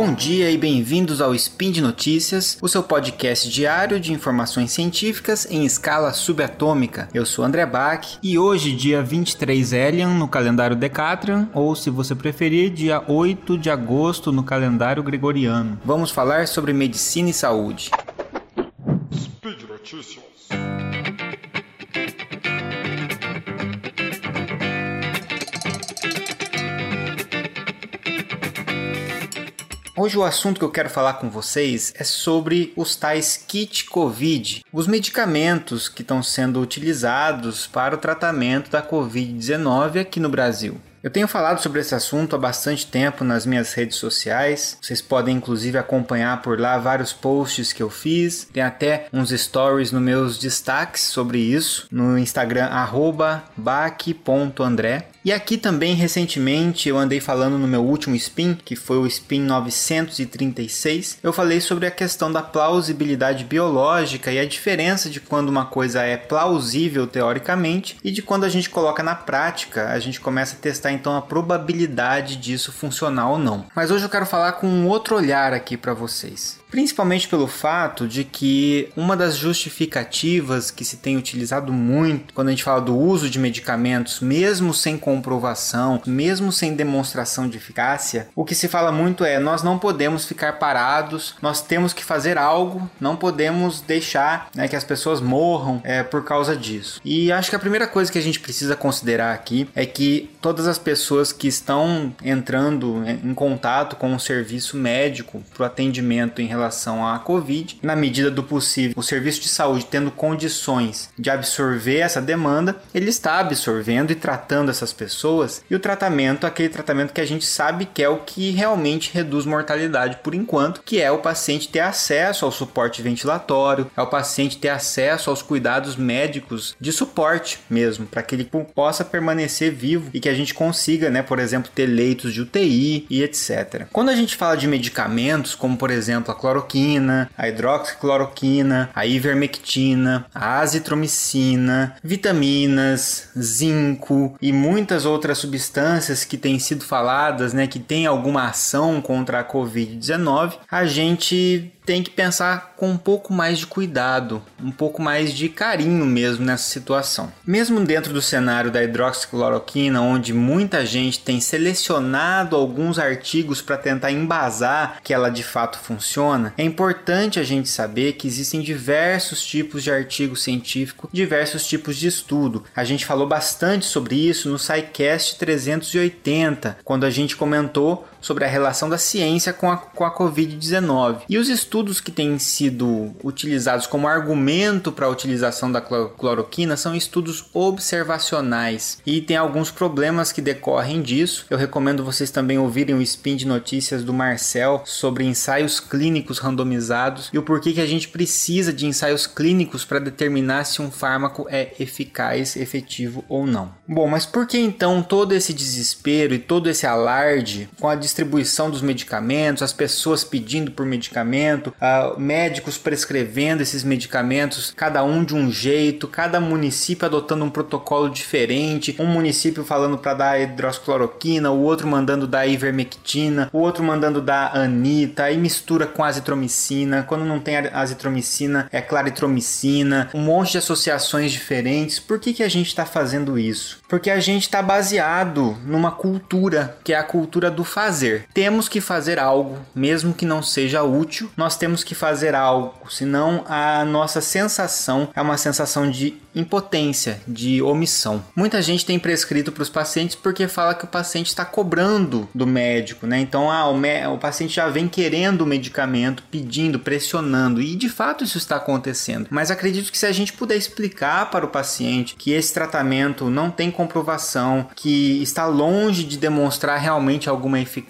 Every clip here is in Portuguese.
Bom dia e bem-vindos ao Spin de Notícias, o seu podcast diário de informações científicas em escala subatômica. Eu sou André Bach e hoje, dia 23 Elian no calendário Decatrian, ou se você preferir, dia 8 de agosto no calendário gregoriano. Vamos falar sobre medicina e saúde. Speed Notícias. Hoje o assunto que eu quero falar com vocês é sobre os tais kit COVID, os medicamentos que estão sendo utilizados para o tratamento da COVID-19 aqui no Brasil. Eu tenho falado sobre esse assunto há bastante tempo nas minhas redes sociais. Vocês podem inclusive acompanhar por lá vários posts que eu fiz. Tem até uns stories nos meus destaques sobre isso no Instagram @bac.andré. E aqui também recentemente eu andei falando no meu último spin, que foi o spin 936, eu falei sobre a questão da plausibilidade biológica e a diferença de quando uma coisa é plausível teoricamente e de quando a gente coloca na prática, a gente começa a testar então a probabilidade disso funcionar ou não. Mas hoje eu quero falar com um outro olhar aqui para vocês principalmente pelo fato de que uma das justificativas que se tem utilizado muito quando a gente fala do uso de medicamentos, mesmo sem comprovação, mesmo sem demonstração de eficácia, o que se fala muito é nós não podemos ficar parados, nós temos que fazer algo, não podemos deixar né, que as pessoas morram é, por causa disso. E acho que a primeira coisa que a gente precisa considerar aqui é que todas as pessoas que estão entrando em contato com o serviço médico para o atendimento em relação à Covid. Na medida do possível, o serviço de saúde tendo condições de absorver essa demanda, ele está absorvendo e tratando essas pessoas. E o tratamento, aquele tratamento que a gente sabe que é o que realmente reduz mortalidade por enquanto, que é o paciente ter acesso ao suporte ventilatório, é o paciente ter acesso aos cuidados médicos de suporte mesmo, para que ele possa permanecer vivo e que a gente consiga, né, por exemplo, ter leitos de UTI e etc. Quando a gente fala de medicamentos, como por exemplo a cloroquina, a hidroxicloroquina, a ivermectina, a azitromicina, vitaminas, zinco e muitas outras substâncias que têm sido faladas, né, que têm alguma ação contra a COVID-19, a gente tem que pensar com um pouco mais de cuidado, um pouco mais de carinho mesmo nessa situação. Mesmo dentro do cenário da hidroxicloroquina, onde muita gente tem selecionado alguns artigos para tentar embasar que ela de fato funciona, é importante a gente saber que existem diversos tipos de artigo científico, diversos tipos de estudo. A gente falou bastante sobre isso no SciCast 380, quando a gente comentou sobre a relação da ciência com a, com a Covid-19. E os estudos que têm sido utilizados como argumento para a utilização da cloroquina são estudos observacionais e tem alguns problemas que decorrem disso. Eu recomendo vocês também ouvirem o spin de notícias do Marcel sobre ensaios clínicos randomizados e o porquê que a gente precisa de ensaios clínicos para determinar se um fármaco é eficaz, efetivo ou não. Bom, mas por que então todo esse desespero e todo esse alarde com a distribuição dos medicamentos, as pessoas pedindo por medicamento, uh, médicos prescrevendo esses medicamentos, cada um de um jeito, cada município adotando um protocolo diferente, um município falando para dar hidroxicloroquina, o outro mandando dar ivermectina, o outro mandando dar anita, aí mistura com azitromicina, quando não tem azitromicina é claritromicina, um monte de associações diferentes. Por que, que a gente está fazendo isso? Porque a gente está baseado numa cultura, que é a cultura do fazer fazer. Temos que fazer algo, mesmo que não seja útil, nós temos que fazer algo, senão a nossa sensação é uma sensação de impotência, de omissão. Muita gente tem prescrito para os pacientes porque fala que o paciente está cobrando do médico, né? Então, ah, o, o paciente já vem querendo o medicamento, pedindo, pressionando, e de fato isso está acontecendo. Mas acredito que se a gente puder explicar para o paciente que esse tratamento não tem comprovação, que está longe de demonstrar realmente alguma eficácia,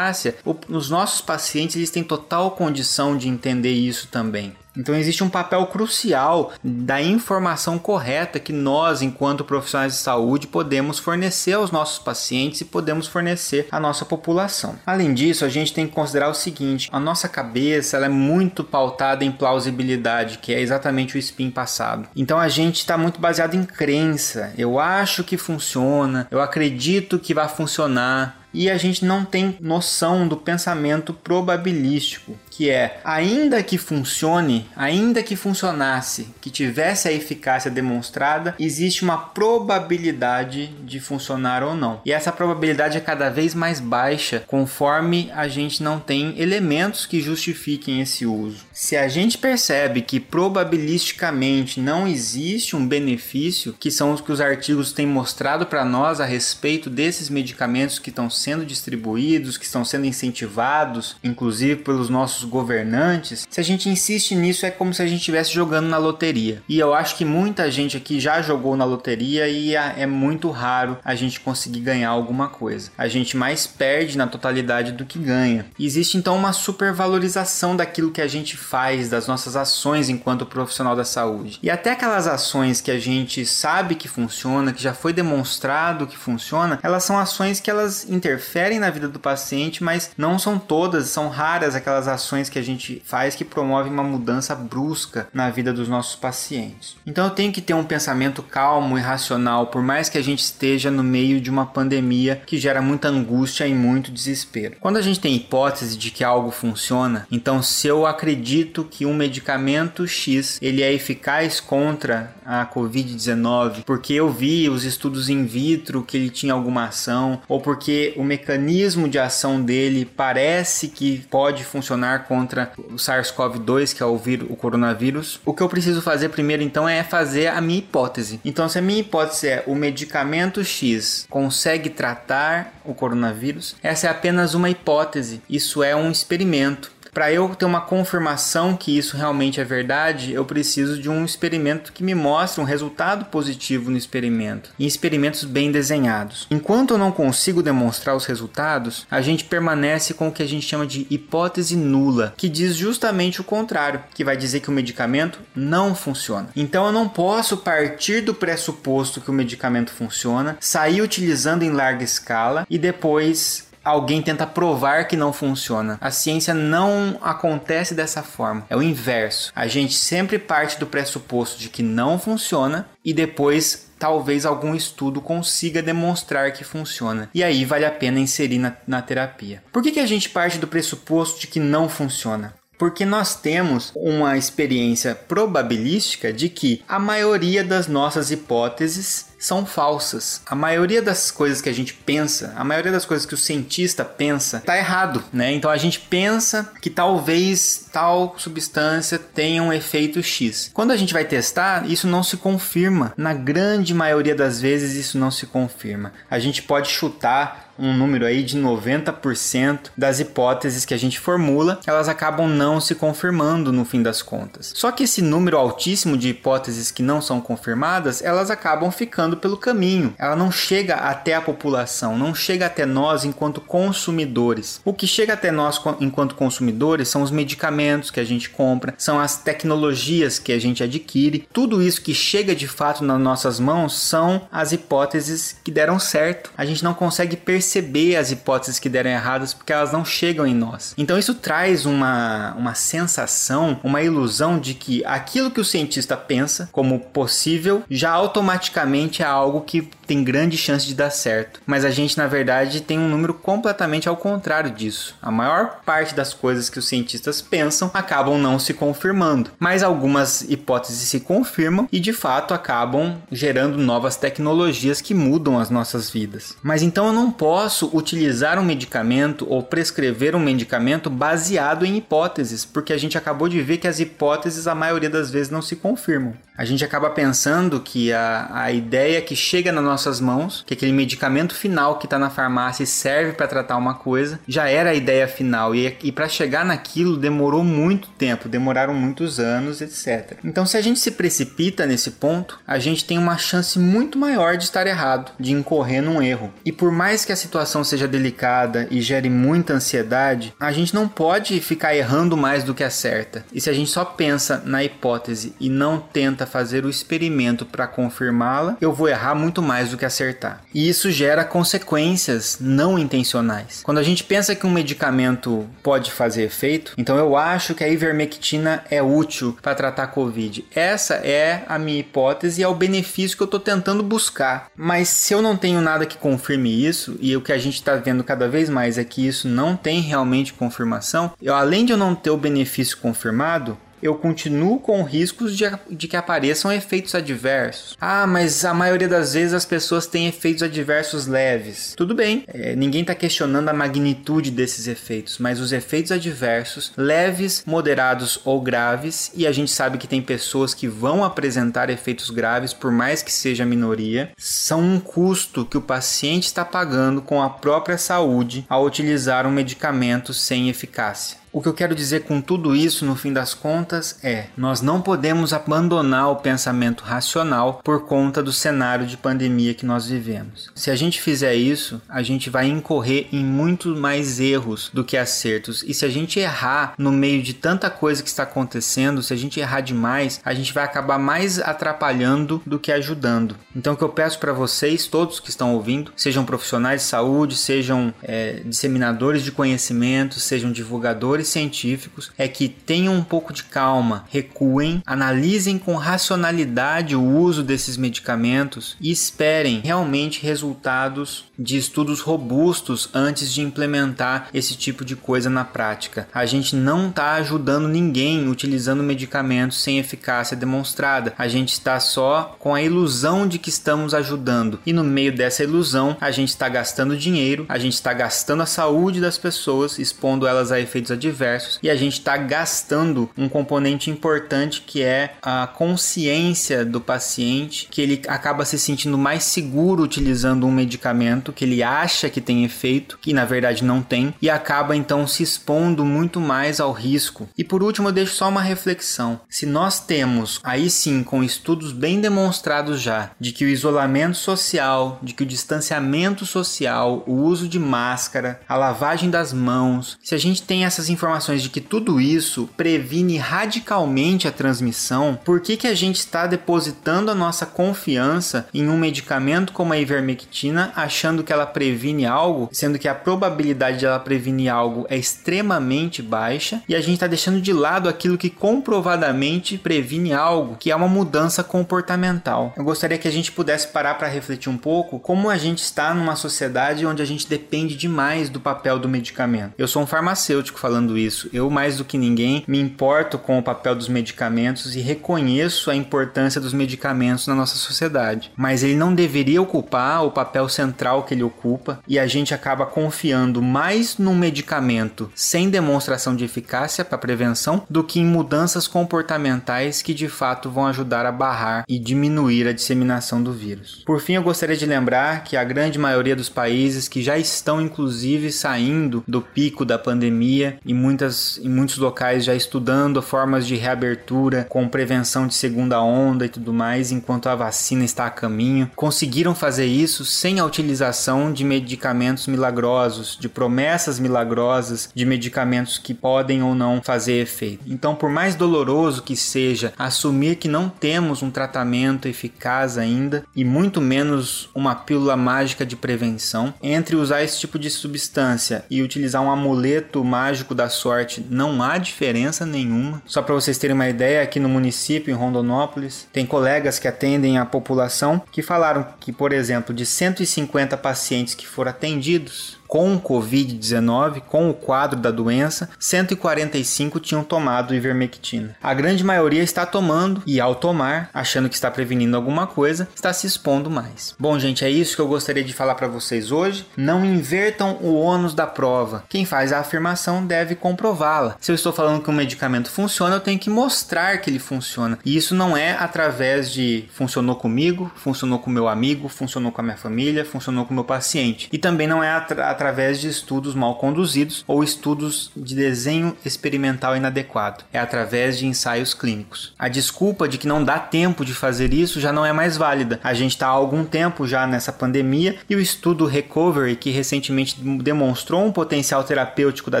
os nossos pacientes eles têm total condição de entender isso também. Então existe um papel crucial da informação correta que nós, enquanto profissionais de saúde, podemos fornecer aos nossos pacientes e podemos fornecer à nossa população. Além disso, a gente tem que considerar o seguinte: a nossa cabeça ela é muito pautada em plausibilidade, que é exatamente o spin passado. Então a gente está muito baseado em crença. Eu acho que funciona, eu acredito que vai funcionar e a gente não tem noção do pensamento probabilístico que é ainda que funcione, ainda que funcionasse, que tivesse a eficácia demonstrada, existe uma probabilidade de funcionar ou não. E essa probabilidade é cada vez mais baixa conforme a gente não tem elementos que justifiquem esse uso. Se a gente percebe que probabilisticamente não existe um benefício, que são os que os artigos têm mostrado para nós a respeito desses medicamentos que estão sendo distribuídos, que estão sendo incentivados, inclusive pelos nossos governantes, se a gente insiste nisso, é como se a gente estivesse jogando na loteria. E eu acho que muita gente aqui já jogou na loteria e é muito raro a gente conseguir ganhar alguma coisa. A gente mais perde na totalidade do que ganha. E existe então uma supervalorização daquilo que a gente faz, das nossas ações enquanto profissional da saúde. E até aquelas ações que a gente sabe que funciona, que já foi demonstrado que funciona, elas são ações que elas interferem na vida do paciente, mas não são todas, são raras aquelas ações que a gente faz que promovem uma mudança brusca na vida dos nossos pacientes. Então eu tenho que ter um pensamento calmo e racional, por mais que a gente esteja no meio de uma pandemia que gera muita angústia e muito desespero. Quando a gente tem hipótese de que algo funciona, então se eu acredito que um medicamento X ele é eficaz contra a COVID-19, porque eu vi os estudos in vitro que ele tinha alguma ação, ou porque o mecanismo de ação dele parece que pode funcionar contra o SARS-CoV-2, que é o, vírus, o coronavírus, o que eu preciso fazer primeiro então é fazer a minha hipótese. Então, se a minha hipótese é o medicamento X consegue tratar o coronavírus, essa é apenas uma hipótese, isso é um experimento. Para eu ter uma confirmação que isso realmente é verdade, eu preciso de um experimento que me mostre um resultado positivo no experimento, e experimentos bem desenhados. Enquanto eu não consigo demonstrar os resultados, a gente permanece com o que a gente chama de hipótese nula, que diz justamente o contrário, que vai dizer que o medicamento não funciona. Então eu não posso partir do pressuposto que o medicamento funciona, sair utilizando em larga escala e depois alguém tenta provar que não funciona. A ciência não acontece dessa forma. É o inverso. A gente sempre parte do pressuposto de que não funciona e depois talvez algum estudo consiga demonstrar que funciona. E aí vale a pena inserir na, na terapia. Por que, que a gente parte do pressuposto de que não funciona? Porque nós temos uma experiência probabilística de que a maioria das nossas hipóteses são falsas. A maioria das coisas que a gente pensa, a maioria das coisas que o cientista pensa, tá errado, né? Então a gente pensa que talvez tal substância tenha um efeito X. Quando a gente vai testar, isso não se confirma. Na grande maioria das vezes isso não se confirma. A gente pode chutar um número aí de 90% das hipóteses que a gente formula, elas acabam não se confirmando no fim das contas. Só que esse número altíssimo de hipóteses que não são confirmadas, elas acabam pelo caminho. Ela não chega até a população, não chega até nós enquanto consumidores. O que chega até nós enquanto consumidores são os medicamentos que a gente compra, são as tecnologias que a gente adquire. Tudo isso que chega de fato nas nossas mãos são as hipóteses que deram certo. A gente não consegue perceber as hipóteses que deram erradas porque elas não chegam em nós. Então isso traz uma, uma sensação, uma ilusão de que aquilo que o cientista pensa como possível já automaticamente é algo que tem grande chance de dar certo. Mas a gente, na verdade, tem um número completamente ao contrário disso. A maior parte das coisas que os cientistas pensam acabam não se confirmando. Mas algumas hipóteses se confirmam e, de fato, acabam gerando novas tecnologias que mudam as nossas vidas. Mas então eu não posso utilizar um medicamento ou prescrever um medicamento baseado em hipóteses, porque a gente acabou de ver que as hipóteses, a maioria das vezes, não se confirmam. A gente acaba pensando que a, a ideia que chega nas nossas mãos, que aquele medicamento final que está na farmácia e serve para tratar uma coisa, já era a ideia final. E, e para chegar naquilo demorou muito tempo, demoraram muitos anos, etc. Então, se a gente se precipita nesse ponto, a gente tem uma chance muito maior de estar errado, de incorrer num erro. E por mais que a situação seja delicada e gere muita ansiedade, a gente não pode ficar errando mais do que acerta. E se a gente só pensa na hipótese e não tenta tenta fazer o experimento para confirmá-la, eu vou errar muito mais do que acertar. E isso gera consequências não intencionais. Quando a gente pensa que um medicamento pode fazer efeito, então eu acho que a ivermectina é útil para tratar COVID. Essa é a minha hipótese e é o benefício que eu estou tentando buscar. Mas se eu não tenho nada que confirme isso e o que a gente está vendo cada vez mais é que isso não tem realmente confirmação, eu, além de eu não ter o benefício confirmado, eu continuo com riscos de, de que apareçam efeitos adversos. Ah, mas a maioria das vezes as pessoas têm efeitos adversos leves. Tudo bem, é, ninguém está questionando a magnitude desses efeitos, mas os efeitos adversos, leves, moderados ou graves, e a gente sabe que tem pessoas que vão apresentar efeitos graves, por mais que seja minoria, são um custo que o paciente está pagando com a própria saúde ao utilizar um medicamento sem eficácia. O que eu quero dizer com tudo isso, no fim das contas, é: nós não podemos abandonar o pensamento racional por conta do cenário de pandemia que nós vivemos. Se a gente fizer isso, a gente vai incorrer em muito mais erros do que acertos. E se a gente errar no meio de tanta coisa que está acontecendo, se a gente errar demais, a gente vai acabar mais atrapalhando do que ajudando. Então, o que eu peço para vocês, todos que estão ouvindo, sejam profissionais de saúde, sejam é, disseminadores de conhecimento, sejam divulgadores científicos é que tenham um pouco de calma, recuem, analisem com racionalidade o uso desses medicamentos e esperem realmente resultados de estudos robustos antes de implementar esse tipo de coisa na prática. A gente não está ajudando ninguém utilizando medicamentos sem eficácia demonstrada. A gente está só com a ilusão de que estamos ajudando. E no meio dessa ilusão, a gente está gastando dinheiro, a gente está gastando a saúde das pessoas, expondo elas a efeitos adversos e a gente está gastando um componente importante que é a consciência do paciente, que ele acaba se sentindo mais seguro utilizando um medicamento medicamento que ele acha que tem efeito, que na verdade não tem, e acaba então se expondo muito mais ao risco. E por último, eu deixo só uma reflexão. Se nós temos, aí sim, com estudos bem demonstrados já, de que o isolamento social, de que o distanciamento social, o uso de máscara, a lavagem das mãos, se a gente tem essas informações de que tudo isso previne radicalmente a transmissão, por que, que a gente está depositando a nossa confiança em um medicamento como a ivermectina, achando que ela previne algo, sendo que a probabilidade de ela prevenir algo é extremamente baixa, e a gente está deixando de lado aquilo que comprovadamente previne algo, que é uma mudança comportamental. Eu gostaria que a gente pudesse parar para refletir um pouco como a gente está numa sociedade onde a gente depende demais do papel do medicamento. Eu sou um farmacêutico falando isso. Eu, mais do que ninguém, me importo com o papel dos medicamentos e reconheço a importância dos medicamentos na nossa sociedade. Mas ele não deveria ocupar o papel central que ele ocupa e a gente acaba confiando mais num medicamento sem demonstração de eficácia para prevenção do que em mudanças comportamentais que de fato vão ajudar a barrar e diminuir a disseminação do vírus. Por fim, eu gostaria de lembrar que a grande maioria dos países que já estão inclusive saindo do pico da pandemia e muitas em muitos locais já estudando formas de reabertura com prevenção de segunda onda e tudo mais, enquanto a vacina está a caminho, conseguiram fazer isso sem a utilização utilização de medicamentos milagrosos, de promessas milagrosas de medicamentos que podem ou não fazer efeito. Então, por mais doloroso que seja assumir que não temos um tratamento eficaz ainda e muito menos uma pílula mágica de prevenção, entre usar esse tipo de substância e utilizar um amuleto mágico da sorte, não há diferença nenhuma. Só para vocês terem uma ideia, aqui no município, em Rondonópolis, tem colegas que atendem a população que falaram que, por exemplo, de 150 pacientes que foram atendidos com Covid-19, com o quadro da doença, 145 tinham tomado ivermectina. A grande maioria está tomando e, ao tomar, achando que está prevenindo alguma coisa, está se expondo mais. Bom, gente, é isso que eu gostaria de falar para vocês hoje. Não invertam o ônus da prova. Quem faz a afirmação deve comprová-la. Se eu estou falando que um medicamento funciona, eu tenho que mostrar que ele funciona. E isso não é através de funcionou comigo, funcionou com meu amigo, funcionou com a minha família, funcionou com o meu paciente. E também não é através através de estudos mal conduzidos ou estudos de desenho experimental inadequado. É através de ensaios clínicos. A desculpa de que não dá tempo de fazer isso já não é mais válida. A gente está há algum tempo já nessa pandemia e o estudo Recovery, que recentemente demonstrou um potencial terapêutico da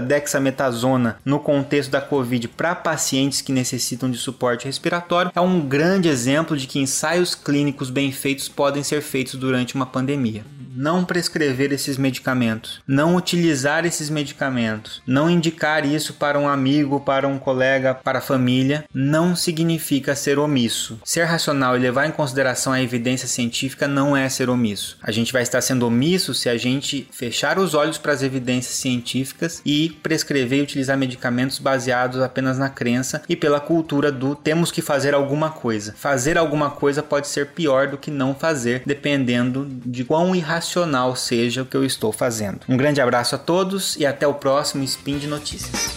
dexametasona no contexto da Covid para pacientes que necessitam de suporte respiratório, é um grande exemplo de que ensaios clínicos bem feitos podem ser feitos durante uma pandemia. não prescrever esses medicamentos, não utilizar esses medicamentos, não indicar isso para um amigo, para um colega, para a família, não significa ser omisso. Ser racional e levar em consideração a evidência científica não é ser omisso. A gente vai estar sendo omisso se a gente fechar os olhos para as evidências científicas e prescrever e utilizar medicamentos baseados apenas na crença e pela cultura do temos que fazer alguma coisa. Fazer alguma coisa pode ser pior do que não fazer, dependendo de quão irracional seja o que eu estou fazendo. Um grande abraço a todos e até o próximo Spin de Notícias.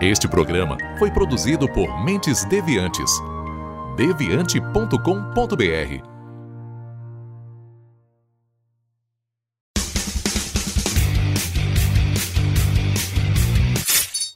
Este programa foi produzido por Mentes Deviantes. deviante.com.br